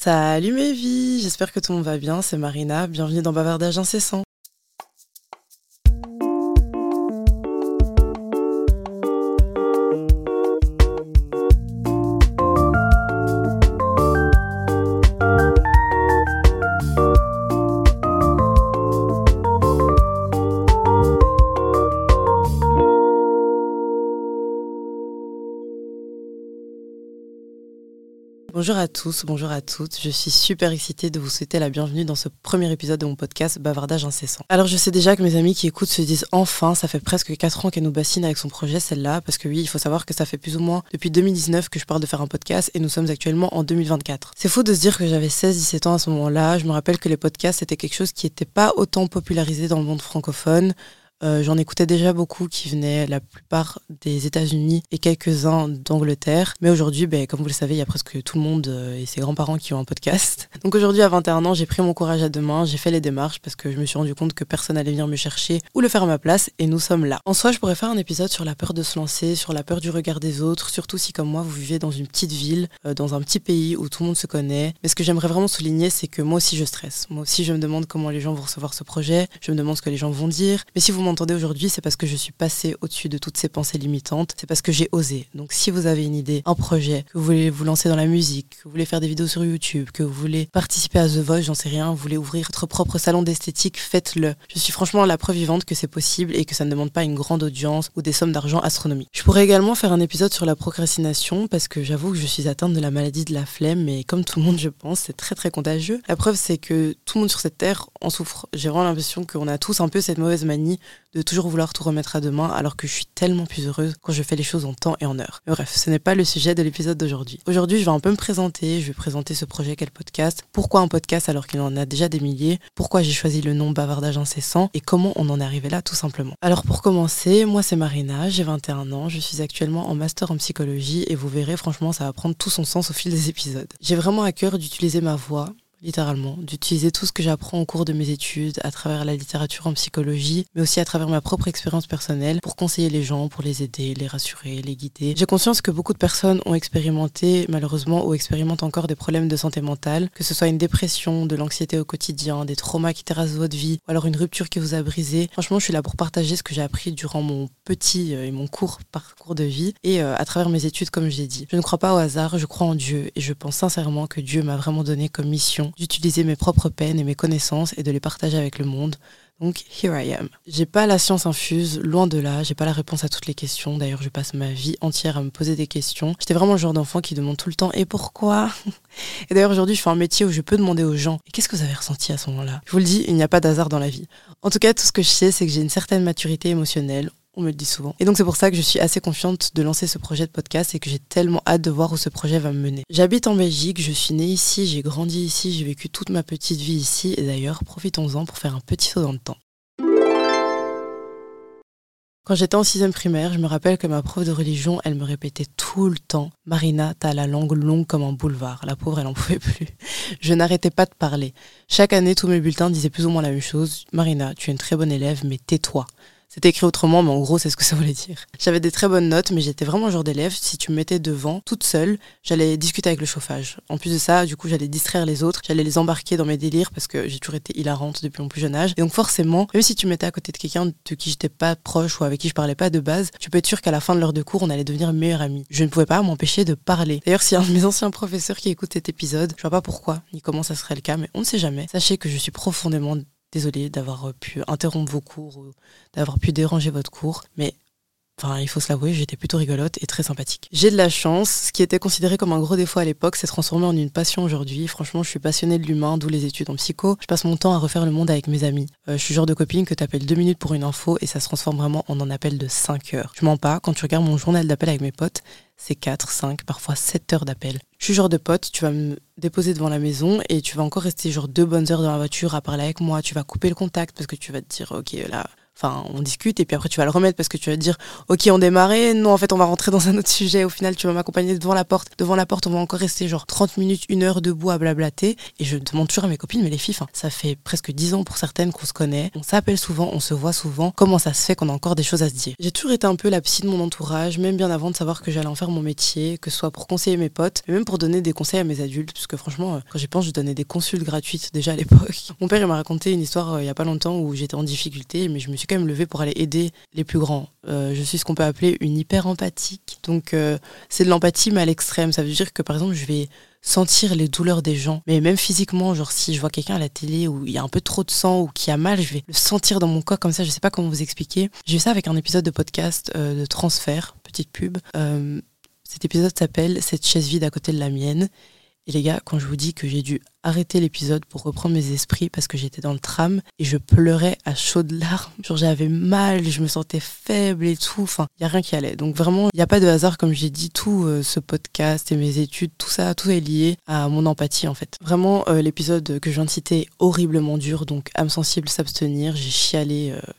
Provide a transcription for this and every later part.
Salut mes vies, j'espère que tout le monde va bien, c'est Marina, bienvenue dans Bavardage incessant. Bonjour à tous, bonjour à toutes. Je suis super excitée de vous souhaiter la bienvenue dans ce premier épisode de mon podcast Bavardage incessant. Alors je sais déjà que mes amis qui écoutent se disent enfin, ça fait presque 4 ans qu'elle nous bassine avec son projet celle-là, parce que oui, il faut savoir que ça fait plus ou moins depuis 2019 que je parle de faire un podcast et nous sommes actuellement en 2024. C'est faux de se dire que j'avais 16-17 ans à ce moment-là. Je me rappelle que les podcasts c'était quelque chose qui n'était pas autant popularisé dans le monde francophone. Euh, j'en écoutais déjà beaucoup qui venaient la plupart des États-Unis et quelques-uns d'Angleterre. Mais aujourd'hui, ben, comme vous le savez, il y a presque tout le monde euh, et ses grands-parents qui ont un podcast. Donc aujourd'hui, à 21 ans, j'ai pris mon courage à deux mains, j'ai fait les démarches parce que je me suis rendu compte que personne allait venir me chercher ou le faire à ma place et nous sommes là. En soi, je pourrais faire un épisode sur la peur de se lancer, sur la peur du regard des autres, surtout si comme moi, vous vivez dans une petite ville, euh, dans un petit pays où tout le monde se connaît. Mais ce que j'aimerais vraiment souligner, c'est que moi aussi, je stresse. Moi aussi, je me demande comment les gens vont recevoir ce projet, je me demande ce que les gens vont dire. Mais si vous m'entendez aujourd'hui, c'est parce que je suis passée au-dessus de toutes ces pensées limitantes. C'est parce que j'ai osé. Donc, si vous avez une idée, un projet, que vous voulez vous lancer dans la musique, que vous voulez faire des vidéos sur YouTube, que vous voulez participer à The Voice, j'en sais rien, vous voulez ouvrir votre propre salon d'esthétique, faites-le. Je suis franchement la preuve vivante que c'est possible et que ça ne demande pas une grande audience ou des sommes d'argent astronomiques. Je pourrais également faire un épisode sur la procrastination parce que j'avoue que je suis atteinte de la maladie de la flemme, mais comme tout le monde, je pense, c'est très très contagieux. La preuve, c'est que tout le monde sur cette terre en souffre. J'ai vraiment l'impression qu'on a tous un peu cette mauvaise manie de toujours vouloir tout remettre à demain alors que je suis tellement plus heureuse quand je fais les choses en temps et en heure. bref, ce n'est pas le sujet de l'épisode d'aujourd'hui. Aujourd'hui, je vais un peu me présenter, je vais présenter ce projet quel podcast, pourquoi un podcast alors qu'il en a déjà des milliers, pourquoi j'ai choisi le nom bavardage incessant? Et comment on en est arrivé là tout simplement? Alors pour commencer, moi c'est Marina, j'ai 21 ans, je suis actuellement en master en psychologie et vous verrez franchement ça va prendre tout son sens au fil des épisodes. J'ai vraiment à cœur d'utiliser ma voix littéralement, d'utiliser tout ce que j'apprends au cours de mes études, à travers la littérature en psychologie, mais aussi à travers ma propre expérience personnelle, pour conseiller les gens, pour les aider, les rassurer, les guider. J'ai conscience que beaucoup de personnes ont expérimenté, malheureusement, ou expérimentent encore des problèmes de santé mentale, que ce soit une dépression, de l'anxiété au quotidien, des traumas qui terrassent votre vie, ou alors une rupture qui vous a brisé. Franchement, je suis là pour partager ce que j'ai appris durant mon petit euh, et mon court parcours de vie, et euh, à travers mes études, comme j'ai dit. Je ne crois pas au hasard, je crois en Dieu, et je pense sincèrement que Dieu m'a vraiment donné comme mission d'utiliser mes propres peines et mes connaissances et de les partager avec le monde. Donc, here I am. J'ai pas la science infuse, loin de là, j'ai pas la réponse à toutes les questions. D'ailleurs, je passe ma vie entière à me poser des questions. J'étais vraiment le genre d'enfant qui demande tout le temps et pourquoi? Et d'ailleurs, aujourd'hui, je fais un métier où je peux demander aux gens et qu'est-ce que vous avez ressenti à ce moment-là? Je vous le dis, il n'y a pas d'hasard dans la vie. En tout cas, tout ce que je sais, c'est que j'ai une certaine maturité émotionnelle. On me le dit souvent. Et donc c'est pour ça que je suis assez confiante de lancer ce projet de podcast et que j'ai tellement hâte de voir où ce projet va me mener. J'habite en Belgique, je suis née ici, j'ai grandi ici, j'ai vécu toute ma petite vie ici et d'ailleurs profitons-en pour faire un petit saut dans le temps. Quand j'étais en sixième primaire, je me rappelle que ma prof de religion, elle me répétait tout le temps Marina, t'as la langue longue comme un boulevard. La pauvre, elle en pouvait plus. Je n'arrêtais pas de parler. Chaque année, tous mes bulletins disaient plus ou moins la même chose. Marina, tu es une très bonne élève, mais tais-toi. C'était écrit autrement, mais en gros, c'est ce que ça voulait dire. J'avais des très bonnes notes, mais j'étais vraiment le genre d'élève. Si tu me mettais devant, toute seule, j'allais discuter avec le chauffage. En plus de ça, du coup, j'allais distraire les autres, j'allais les embarquer dans mes délires parce que j'ai toujours été hilarante depuis mon plus jeune âge. Et donc, forcément, même si tu me mettais à côté de quelqu'un de qui j'étais pas proche ou avec qui je parlais pas de base, tu peux être sûr qu'à la fin de l'heure de cours, on allait devenir meilleurs amis. Je ne pouvais pas m'empêcher de parler. D'ailleurs, a un de mes anciens professeurs qui écoute cet épisode, je vois pas pourquoi ni comment ça serait le cas, mais on ne sait jamais. Sachez que je suis profondément Désolée d'avoir pu interrompre vos cours ou d'avoir pu déranger votre cours, mais Enfin, il faut se l'avouer, j'étais plutôt rigolote et très sympathique. J'ai de la chance. Ce qui était considéré comme un gros défaut à l'époque s'est transformé en une passion aujourd'hui. Franchement, je suis passionnée de l'humain, d'où les études en psycho. Je passe mon temps à refaire le monde avec mes amis. Euh, je suis genre de copine que t'appelles deux minutes pour une info et ça se transforme vraiment en un appel de 5 heures. Je mens pas, quand tu regardes mon journal d'appel avec mes potes, c'est 4, 5, parfois 7 heures d'appel. Je suis genre de pote, tu vas me déposer devant la maison et tu vas encore rester genre deux bonnes heures dans la voiture à parler avec moi. Tu vas couper le contact parce que tu vas te dire, ok, là, Enfin, on discute et puis après tu vas le remettre parce que tu vas dire ok on démarrait, non en fait on va rentrer dans un autre sujet. Au final tu vas m'accompagner devant la porte. Devant la porte on va encore rester genre 30 minutes, une heure debout à blablater. Et je demande toujours à mes copines mais les filles, ça fait presque 10 ans pour certaines qu'on se connaît. On s'appelle souvent, on se voit souvent. Comment ça se fait qu'on a encore des choses à se dire? J'ai toujours été un peu la psy de mon entourage, même bien avant de savoir que j'allais en faire mon métier, que ce soit pour conseiller mes potes, mais même pour donner des conseils à mes adultes. Parce que franchement, euh, quand j'y pense, je donnais des consultes gratuites déjà à l'époque. Mon père il m'a raconté une histoire euh, il y a pas longtemps où j'étais en difficulté, mais je me suis quand même levée pour aller aider les plus grands. Euh, je suis ce qu'on peut appeler une hyper empathique. Donc euh, c'est de l'empathie mais à l'extrême. Ça veut dire que par exemple je vais sentir les douleurs des gens. Mais même physiquement, genre si je vois quelqu'un à la télé où il y a un peu trop de sang ou qui a mal, je vais le sentir dans mon corps comme ça. Je sais pas comment vous expliquer. J'ai vu ça avec un épisode de podcast euh, de transfert, petite pub. cet épisode s'appelle Cette chaise vide à côté de la mienne. Et les gars, quand je vous dis que j'ai dû arrêter l'épisode pour reprendre mes esprits parce que j'étais dans le tram et je pleurais à chaudes larmes. Genre j'avais mal, je me sentais faible et tout. Enfin, il n'y a rien qui allait. Donc vraiment, il n'y a pas de hasard, comme j'ai dit, tout euh, ce podcast et mes études, tout ça, tout est lié à mon empathie en fait. Vraiment, euh, l'épisode que je viens de citer est horriblement dur. Donc âme sensible, s'abstenir. J'ai chialé. Euh,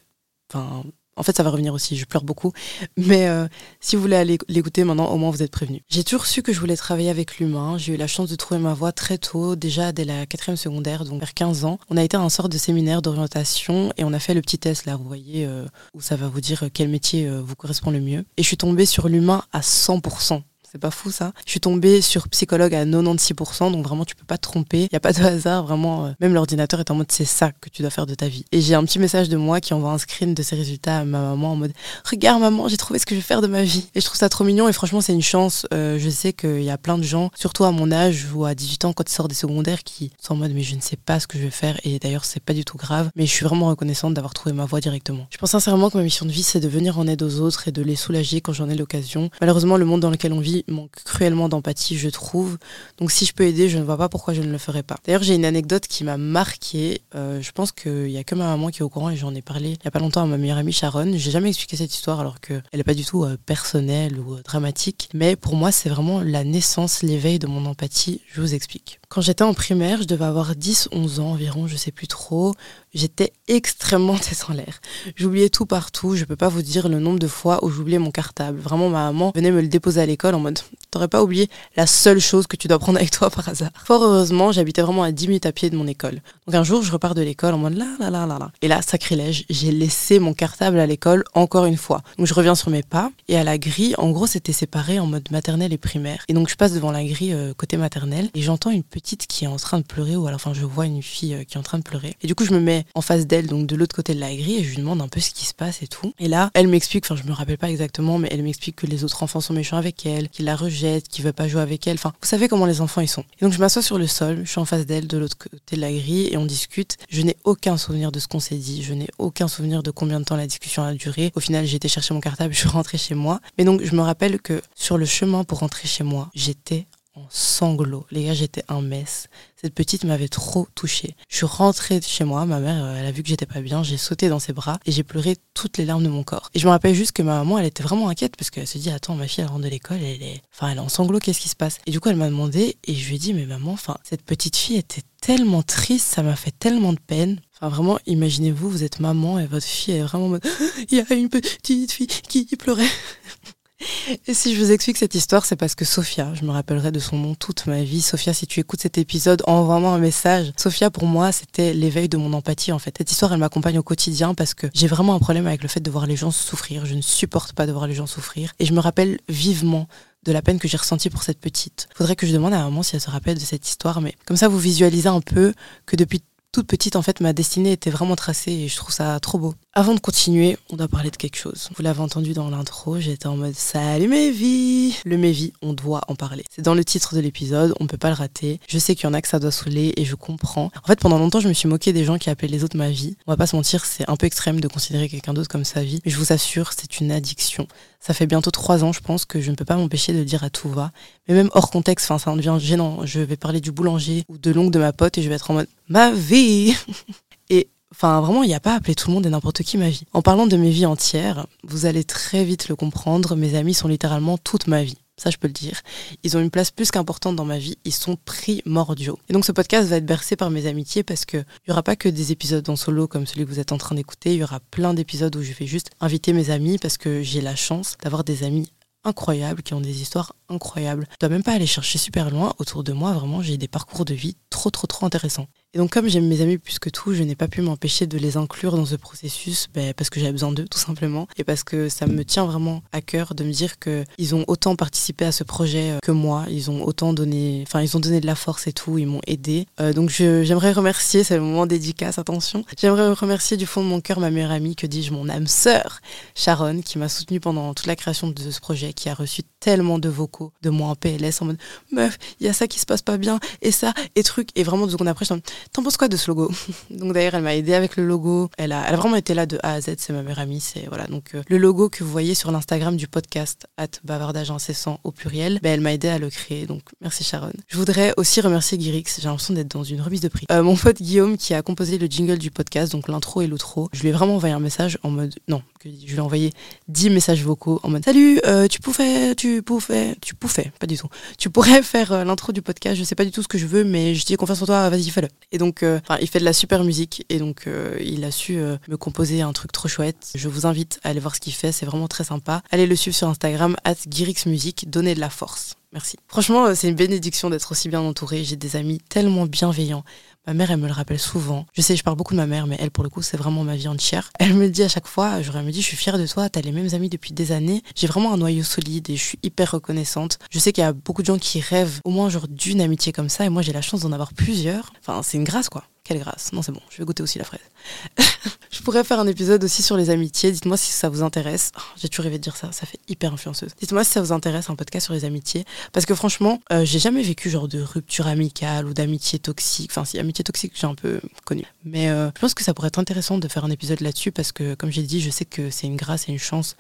enfin, en fait, ça va revenir aussi, je pleure beaucoup. Mais euh, si vous voulez aller l'écouter maintenant, au moins vous êtes prévenus. J'ai toujours su que je voulais travailler avec l'humain. J'ai eu la chance de trouver ma voie très tôt, déjà dès la quatrième secondaire, donc vers 15 ans. On a été à un sort de séminaire d'orientation et on a fait le petit test là, vous voyez, euh, où ça va vous dire quel métier euh, vous correspond le mieux. Et je suis tombée sur l'humain à 100%. C'est pas fou ça? Je suis tombée sur psychologue à 96%, donc vraiment tu peux pas te tromper. Il y a pas de hasard, vraiment. Euh, même l'ordinateur est en mode c'est ça que tu dois faire de ta vie. Et j'ai un petit message de moi qui envoie un screen de ces résultats à ma maman en mode regarde maman, j'ai trouvé ce que je vais faire de ma vie. Et je trouve ça trop mignon et franchement c'est une chance. Euh, je sais qu'il y a plein de gens, surtout à mon âge ou à 18 ans quand ils sortent des secondaires, qui sont en mode mais je ne sais pas ce que je vais faire. Et d'ailleurs c'est pas du tout grave. Mais je suis vraiment reconnaissante d'avoir trouvé ma voie directement. Je pense sincèrement que ma mission de vie c'est de venir en aide aux autres et de les soulager quand j'en ai l'occasion. Malheureusement le monde dans lequel on vit manque cruellement d'empathie, je trouve. Donc si je peux aider, je ne vois pas pourquoi je ne le ferais pas. D'ailleurs, j'ai une anecdote qui m'a marqué. Euh, je pense qu'il n'y a que ma maman qui est au courant et j'en ai parlé il n'y a pas longtemps à ma meilleure amie Sharon. J'ai jamais expliqué cette histoire alors qu'elle n'est pas du tout euh, personnelle ou euh, dramatique. Mais pour moi, c'est vraiment la naissance, l'éveil de mon empathie. Je vous explique. Quand j'étais en primaire, je devais avoir 10-11 ans environ, je sais plus trop. J'étais extrêmement tête en l'air. J'oubliais tout partout. Je peux pas vous dire le nombre de fois où j'oubliais mon cartable. Vraiment, ma maman venait me le déposer à l'école en mode T'aurais pas oublié la seule chose que tu dois prendre avec toi par hasard. Fort heureusement, j'habitais vraiment à 10 minutes à pied de mon école. Donc un jour, je repars de l'école en mode là, là, là, là, là. Et là, sacrilège, j'ai laissé mon cartable à l'école encore une fois. Donc je reviens sur mes pas et à la grille, en gros, c'était séparé en mode maternelle et primaire. Et donc je passe devant la grille euh, côté maternelle et j'entends une petite qui est en train de pleurer ou alors enfin je vois une fille euh, qui est en train de pleurer. Et du coup, je me mets en face d'elle, donc de l'autre côté de la grille et je lui demande un peu ce qui se passe et tout. Et là, elle m'explique, enfin je me rappelle pas exactement, mais elle m'explique que les autres enfants sont méchants avec elle, qu'ils la rejettent, qu'ils veulent pas jouer avec elle. Enfin, vous savez comment les enfants ils sont. Et donc je m'assois sur le sol, je suis en face d'elle de l'autre côté de la grille et on discute. Je n'ai aucun souvenir de ce qu'on s'est dit, je n'ai aucun souvenir de combien de temps la discussion a duré. Au final, j'ai été chercher mon cartable, je suis rentrée chez moi. Mais donc je me rappelle que sur le chemin pour rentrer chez moi, j'étais en sanglots. Les gars, j'étais un mess. Cette petite m'avait trop touchée. Je suis rentrée chez moi, ma mère, elle a vu que j'étais pas bien, j'ai sauté dans ses bras et j'ai pleuré toutes les larmes de mon corps. Et je me rappelle juste que ma maman, elle était vraiment inquiète parce qu'elle se dit, attends, ma fille, elle rentre de l'école, elle est, enfin, elle est en sanglots, qu'est-ce qui se passe? Et du coup, elle m'a demandé et je lui ai dit, mais maman, enfin, cette petite fille était tellement triste, ça m'a fait tellement de peine. Enfin, vraiment, imaginez-vous, vous êtes maman et votre fille est vraiment mode, il y a une petite fille qui pleurait. Et si je vous explique cette histoire, c'est parce que Sophia, je me rappellerai de son nom toute ma vie. Sophia, si tu écoutes cet épisode, envoie-moi un message. Sophia, pour moi, c'était l'éveil de mon empathie, en fait. Cette histoire, elle m'accompagne au quotidien parce que j'ai vraiment un problème avec le fait de voir les gens souffrir. Je ne supporte pas de voir les gens souffrir. Et je me rappelle vivement de la peine que j'ai ressentie pour cette petite. Faudrait que je demande à maman si elle se rappelle de cette histoire, mais comme ça, vous visualisez un peu que depuis toute petite, en fait, ma destinée était vraiment tracée et je trouve ça trop beau. Avant de continuer, on doit parler de quelque chose. Vous l'avez entendu dans l'intro, j'étais en mode Salut mes Le mes on doit en parler. C'est dans le titre de l'épisode, on peut pas le rater. Je sais qu'il y en a que ça doit saouler et je comprends. En fait, pendant longtemps, je me suis moqué des gens qui appelaient les autres ma vie. On va pas se mentir, c'est un peu extrême de considérer quelqu'un d'autre comme sa vie, mais je vous assure, c'est une addiction. Ça fait bientôt trois ans, je pense, que je ne peux pas m'empêcher de dire à tout va. Mais même hors contexte, ça en devient gênant. Je vais parler du boulanger ou de l'ongle de ma pote et je vais être en mode ma vie Et Enfin, vraiment, il n'y a pas à appeler tout le monde et n'importe qui ma vie. En parlant de mes vies entières, vous allez très vite le comprendre, mes amis sont littéralement toute ma vie. Ça je peux le dire. Ils ont une place plus qu'importante dans ma vie, ils sont primordiaux. Et donc ce podcast va être bercé par mes amitiés parce qu'il n'y aura pas que des épisodes en solo comme celui que vous êtes en train d'écouter, il y aura plein d'épisodes où je vais juste inviter mes amis parce que j'ai la chance d'avoir des amis incroyables, qui ont des histoires incroyables. Je dois même pas aller chercher super loin. Autour de moi, vraiment, j'ai des parcours de vie trop, trop, trop intéressants. Et donc, comme j'aime mes amis plus que tout, je n'ai pas pu m'empêcher de les inclure dans ce processus ben, parce que j'avais besoin d'eux, tout simplement. Et parce que ça me tient vraiment à cœur de me dire qu'ils ont autant participé à ce projet euh, que moi. Ils ont autant donné, enfin, ils ont donné de la force et tout. Ils m'ont aidé. Euh, donc, j'aimerais remercier, c'est le moment dédicace, attention. J'aimerais remercier du fond de mon cœur ma meilleure amie, que dis-je, mon âme sœur, Sharon, qui m'a soutenue pendant toute la création de ce projet, qui a reçu tellement de vocaux de moi en PLS en mode meuf, il y a ça qui se passe pas bien, et ça, et truc. Et vraiment, deux secondes après, je T'en penses quoi de ce logo? Donc d'ailleurs, elle m'a aidé avec le logo. Elle a, elle vraiment été là de A à Z. C'est ma meilleure amie. C'est voilà. Donc euh, le logo que vous voyez sur l'Instagram du podcast at bavardage incessant au pluriel, ben, elle m'a aidé à le créer. Donc merci Sharon. Je voudrais aussi remercier Girix. J'ai l'impression d'être dans une remise de prix. Euh, mon pote Guillaume qui a composé le jingle du podcast, donc l'intro et l'outro. Je lui ai vraiment envoyé un message en mode non, je lui ai envoyé 10 messages vocaux en mode salut, euh, tu pouvais, tu pouvais, tu pouvais, pas du tout. Tu pourrais faire l'intro du podcast. Je sais pas du tout ce que je veux, mais je dis confiance en toi. Vas-y, fais-le. Et donc il fait de la super musique et donc euh, il a su euh, me composer un truc trop chouette. Je vous invite à aller voir ce qu'il fait, c'est vraiment très sympa. Allez le suivre sur Instagram, at donnez de la force. Merci. Franchement, euh, c'est une bénédiction d'être aussi bien entourée. J'ai des amis tellement bienveillants. Ma mère, elle me le rappelle souvent. Je sais, je parle beaucoup de ma mère, mais elle, pour le coup, c'est vraiment ma vie entière. Elle me dit à chaque fois, je me dit, je suis fière de toi, t'as les mêmes amis depuis des années. J'ai vraiment un noyau solide et je suis hyper reconnaissante. Je sais qu'il y a beaucoup de gens qui rêvent au moins genre d'une amitié comme ça, et moi, j'ai la chance d'en avoir plusieurs. Enfin, c'est une grâce, quoi. Quelle grâce. Non, c'est bon, je vais goûter aussi la fraise. je pourrais faire un épisode aussi sur les amitiés. Dites-moi si ça vous intéresse. Oh, j'ai toujours rêvé de dire ça, ça fait hyper influenceuse. Dites-moi si ça vous intéresse un podcast sur les amitiés. Parce que franchement, euh, j'ai jamais vécu genre de rupture amicale ou d'amitié toxique. Enfin, si, amitié toxique, j'ai un peu connu. Mais euh, je pense que ça pourrait être intéressant de faire un épisode là-dessus parce que, comme j'ai dit, je sais que c'est une grâce et une chance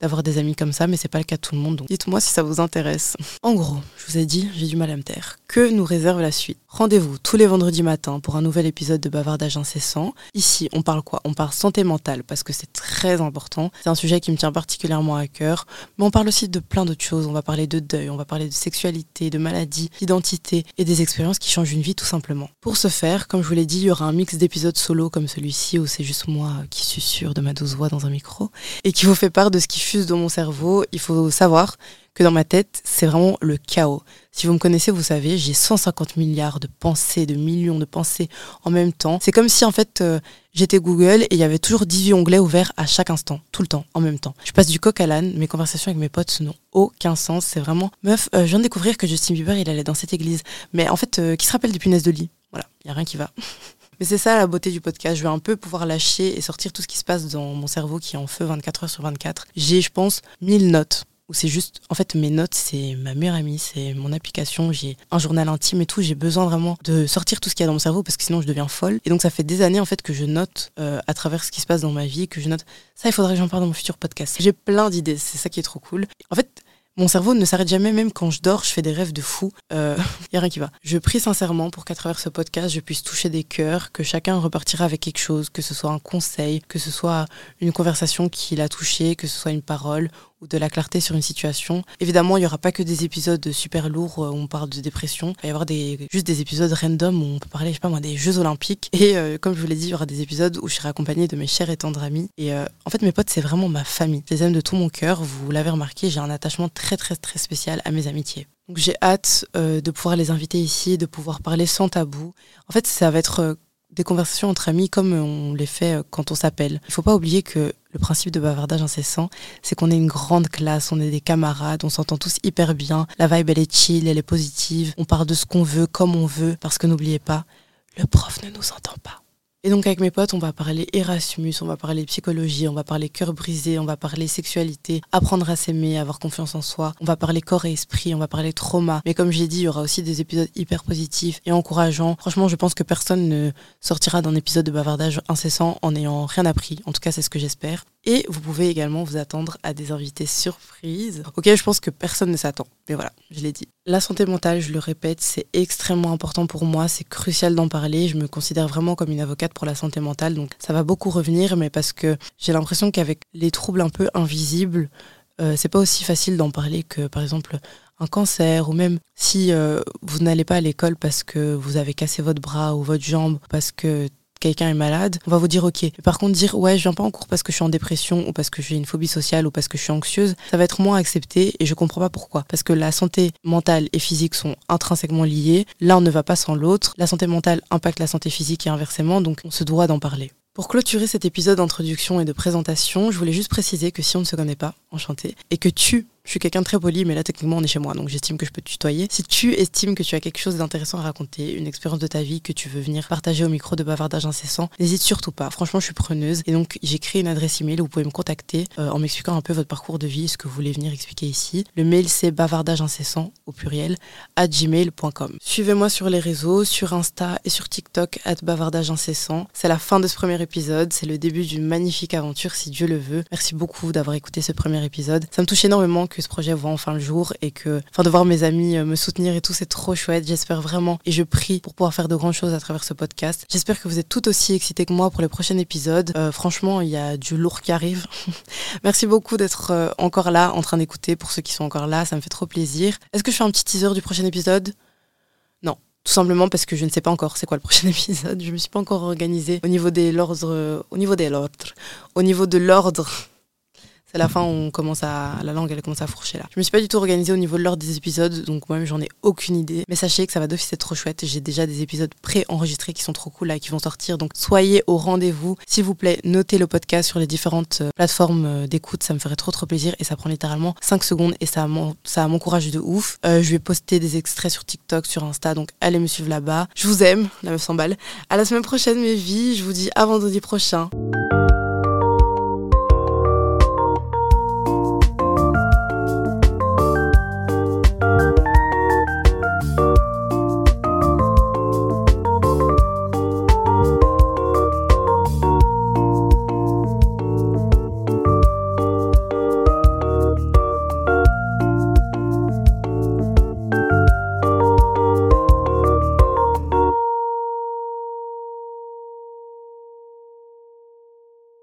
d'avoir des amis comme ça, mais c'est pas le cas de tout le monde. Donc dites-moi si ça vous intéresse. En gros, je vous ai dit, j'ai du mal à me taire. Que nous réserve la suite? Rendez-vous tous les vendredis matins pour un nouvel épisode de Bavardage incessant. Ici, on parle quoi? On parle santé mentale parce que c'est très important. C'est un sujet qui me tient particulièrement à cœur. Mais on parle aussi de plein d'autres choses. On va parler de deuil, on va parler de sexualité, de maladie, d'identité et des expériences qui changent une vie tout simplement. Pour ce faire, comme je vous l'ai dit, il y aura un mix d'épisodes solo comme celui-ci où c'est juste moi qui suis sûre de ma douce voix dans un micro et qui vous fait part de ce qui fuse dans mon cerveau. Il faut savoir que dans ma tête, c'est vraiment le chaos. Si vous me connaissez, vous savez, j'ai 150 milliards de pensées, de millions de pensées en même temps. C'est comme si en fait euh, j'étais Google et il y avait toujours 18 onglets ouverts à chaque instant, tout le temps, en même temps. Je passe du coq à l'âne, mes conversations avec mes potes n'ont aucun sens. C'est vraiment, meuf, euh, je viens de découvrir que Justin Bieber, il allait dans cette église. Mais en fait, euh, qui se rappelle des punaises de lit? Voilà, il n'y a rien qui va. C'est ça la beauté du podcast. Je vais un peu pouvoir lâcher et sortir tout ce qui se passe dans mon cerveau qui est en feu 24 heures sur 24. J'ai, je pense, 1000 notes où c'est juste, en fait, mes notes, c'est ma meilleure amie, c'est mon application, j'ai un journal intime et tout, j'ai besoin vraiment de sortir tout ce qu'il y a dans mon cerveau parce que sinon je deviens folle. Et donc ça fait des années, en fait, que je note euh, à travers ce qui se passe dans ma vie, que je note, ça, il faudrait que j'en parle dans mon futur podcast. J'ai plein d'idées, c'est ça qui est trop cool. En fait, mon cerveau ne s'arrête jamais, même quand je dors, je fais des rêves de fou. Il euh, y a rien qui va. Je prie sincèrement pour qu'à travers ce podcast, je puisse toucher des cœurs, que chacun repartira avec quelque chose, que ce soit un conseil, que ce soit une conversation qui l'a touché, que ce soit une parole de la clarté sur une situation. Évidemment, il n'y aura pas que des épisodes super lourds où on parle de dépression. Il va y avoir des, juste des épisodes random où on peut parler, je sais pas moi, des Jeux Olympiques. Et euh, comme je vous l'ai dit, il y aura des épisodes où je serai accompagnée de mes chers et tendres amis. Et euh, en fait, mes potes, c'est vraiment ma famille. Je les aime de tout mon cœur. Vous l'avez remarqué, j'ai un attachement très, très, très spécial à mes amitiés. Donc j'ai hâte euh, de pouvoir les inviter ici, de pouvoir parler sans tabou. En fait, ça va être des conversations entre amis comme on les fait quand on s'appelle. Il ne faut pas oublier que le principe de bavardage incessant, c'est qu'on est une grande classe, on est des camarades, on s'entend tous hyper bien, la vibe elle est chill, elle est positive, on parle de ce qu'on veut, comme on veut, parce que n'oubliez pas, le prof ne nous entend pas. Et donc avec mes potes, on va parler Erasmus, on va parler psychologie, on va parler cœur brisé, on va parler sexualité, apprendre à s'aimer, avoir confiance en soi, on va parler corps et esprit, on va parler trauma. Mais comme j'ai dit, il y aura aussi des épisodes hyper positifs et encourageants. Franchement, je pense que personne ne sortira d'un épisode de bavardage incessant en n'ayant rien appris. En tout cas, c'est ce que j'espère. Et vous pouvez également vous attendre à des invités surprises auxquels je pense que personne ne s'attend. Mais voilà, je l'ai dit. La santé mentale, je le répète, c'est extrêmement important pour moi, c'est crucial d'en parler. Je me considère vraiment comme une avocate pour la santé mentale, donc ça va beaucoup revenir, mais parce que j'ai l'impression qu'avec les troubles un peu invisibles, euh, c'est pas aussi facile d'en parler que par exemple un cancer ou même si euh, vous n'allez pas à l'école parce que vous avez cassé votre bras ou votre jambe, parce que quelqu'un est malade, on va vous dire ok. par contre, dire ouais, je viens pas en cours parce que je suis en dépression ou parce que j'ai une phobie sociale ou parce que je suis anxieuse, ça va être moins accepté et je comprends pas pourquoi. Parce que la santé mentale et physique sont intrinsèquement liées. L'un ne va pas sans l'autre. La santé mentale impacte la santé physique et inversement, donc on se doit d'en parler. Pour clôturer cet épisode d'introduction et de présentation, je voulais juste préciser que si on ne se connaît pas, enchanté, et que tu je suis quelqu'un de très poli, mais là, techniquement, on est chez moi, donc j'estime que je peux te tutoyer. Si tu estimes que tu as quelque chose d'intéressant à raconter, une expérience de ta vie que tu veux venir partager au micro de bavardage incessant, n'hésite surtout pas. Franchement, je suis preneuse. Et donc, j'ai créé une adresse email où vous pouvez me contacter euh, en m'expliquant un peu votre parcours de vie, ce que vous voulez venir expliquer ici. Le mail, c'est bavardage incessant, au pluriel, à gmail.com. Suivez-moi sur les réseaux, sur Insta et sur TikTok, at bavardage incessant. C'est la fin de ce premier épisode. C'est le début d'une magnifique aventure, si Dieu le veut. Merci beaucoup d'avoir écouté ce premier épisode. Ça me touche énormément que ce projet voit enfin le jour et que, enfin, de voir mes amis euh, me soutenir et tout, c'est trop chouette. J'espère vraiment et je prie pour pouvoir faire de grandes choses à travers ce podcast. J'espère que vous êtes tout aussi excités que moi pour les prochains épisodes. Euh, franchement, il y a du lourd qui arrive. Merci beaucoup d'être euh, encore là, en train d'écouter. Pour ceux qui sont encore là, ça me fait trop plaisir. Est-ce que je fais un petit teaser du prochain épisode? Non, tout simplement parce que je ne sais pas encore c'est quoi le prochain épisode. Je me suis pas encore organisée au niveau des l'ordre, au niveau des l'ordre, au niveau de l'ordre à la fin, on commence à, la langue, elle commence à fourcher là. Je me suis pas du tout organisée au niveau de l'ordre des épisodes, donc moi j'en ai aucune idée. Mais sachez que ça va d'office être trop chouette. J'ai déjà des épisodes pré-enregistrés qui sont trop cool là, qui vont sortir. Donc soyez au rendez-vous. S'il vous plaît, notez le podcast sur les différentes euh, plateformes euh, d'écoute. Ça me ferait trop trop plaisir et ça prend littéralement 5 secondes et ça, ça m'encourage de ouf. Euh, je vais poster des extraits sur TikTok, sur Insta, donc allez me suivre là-bas. Je vous aime, la meuf s'emballe. À la semaine prochaine mes vies. Je vous dis à vendredi prochain.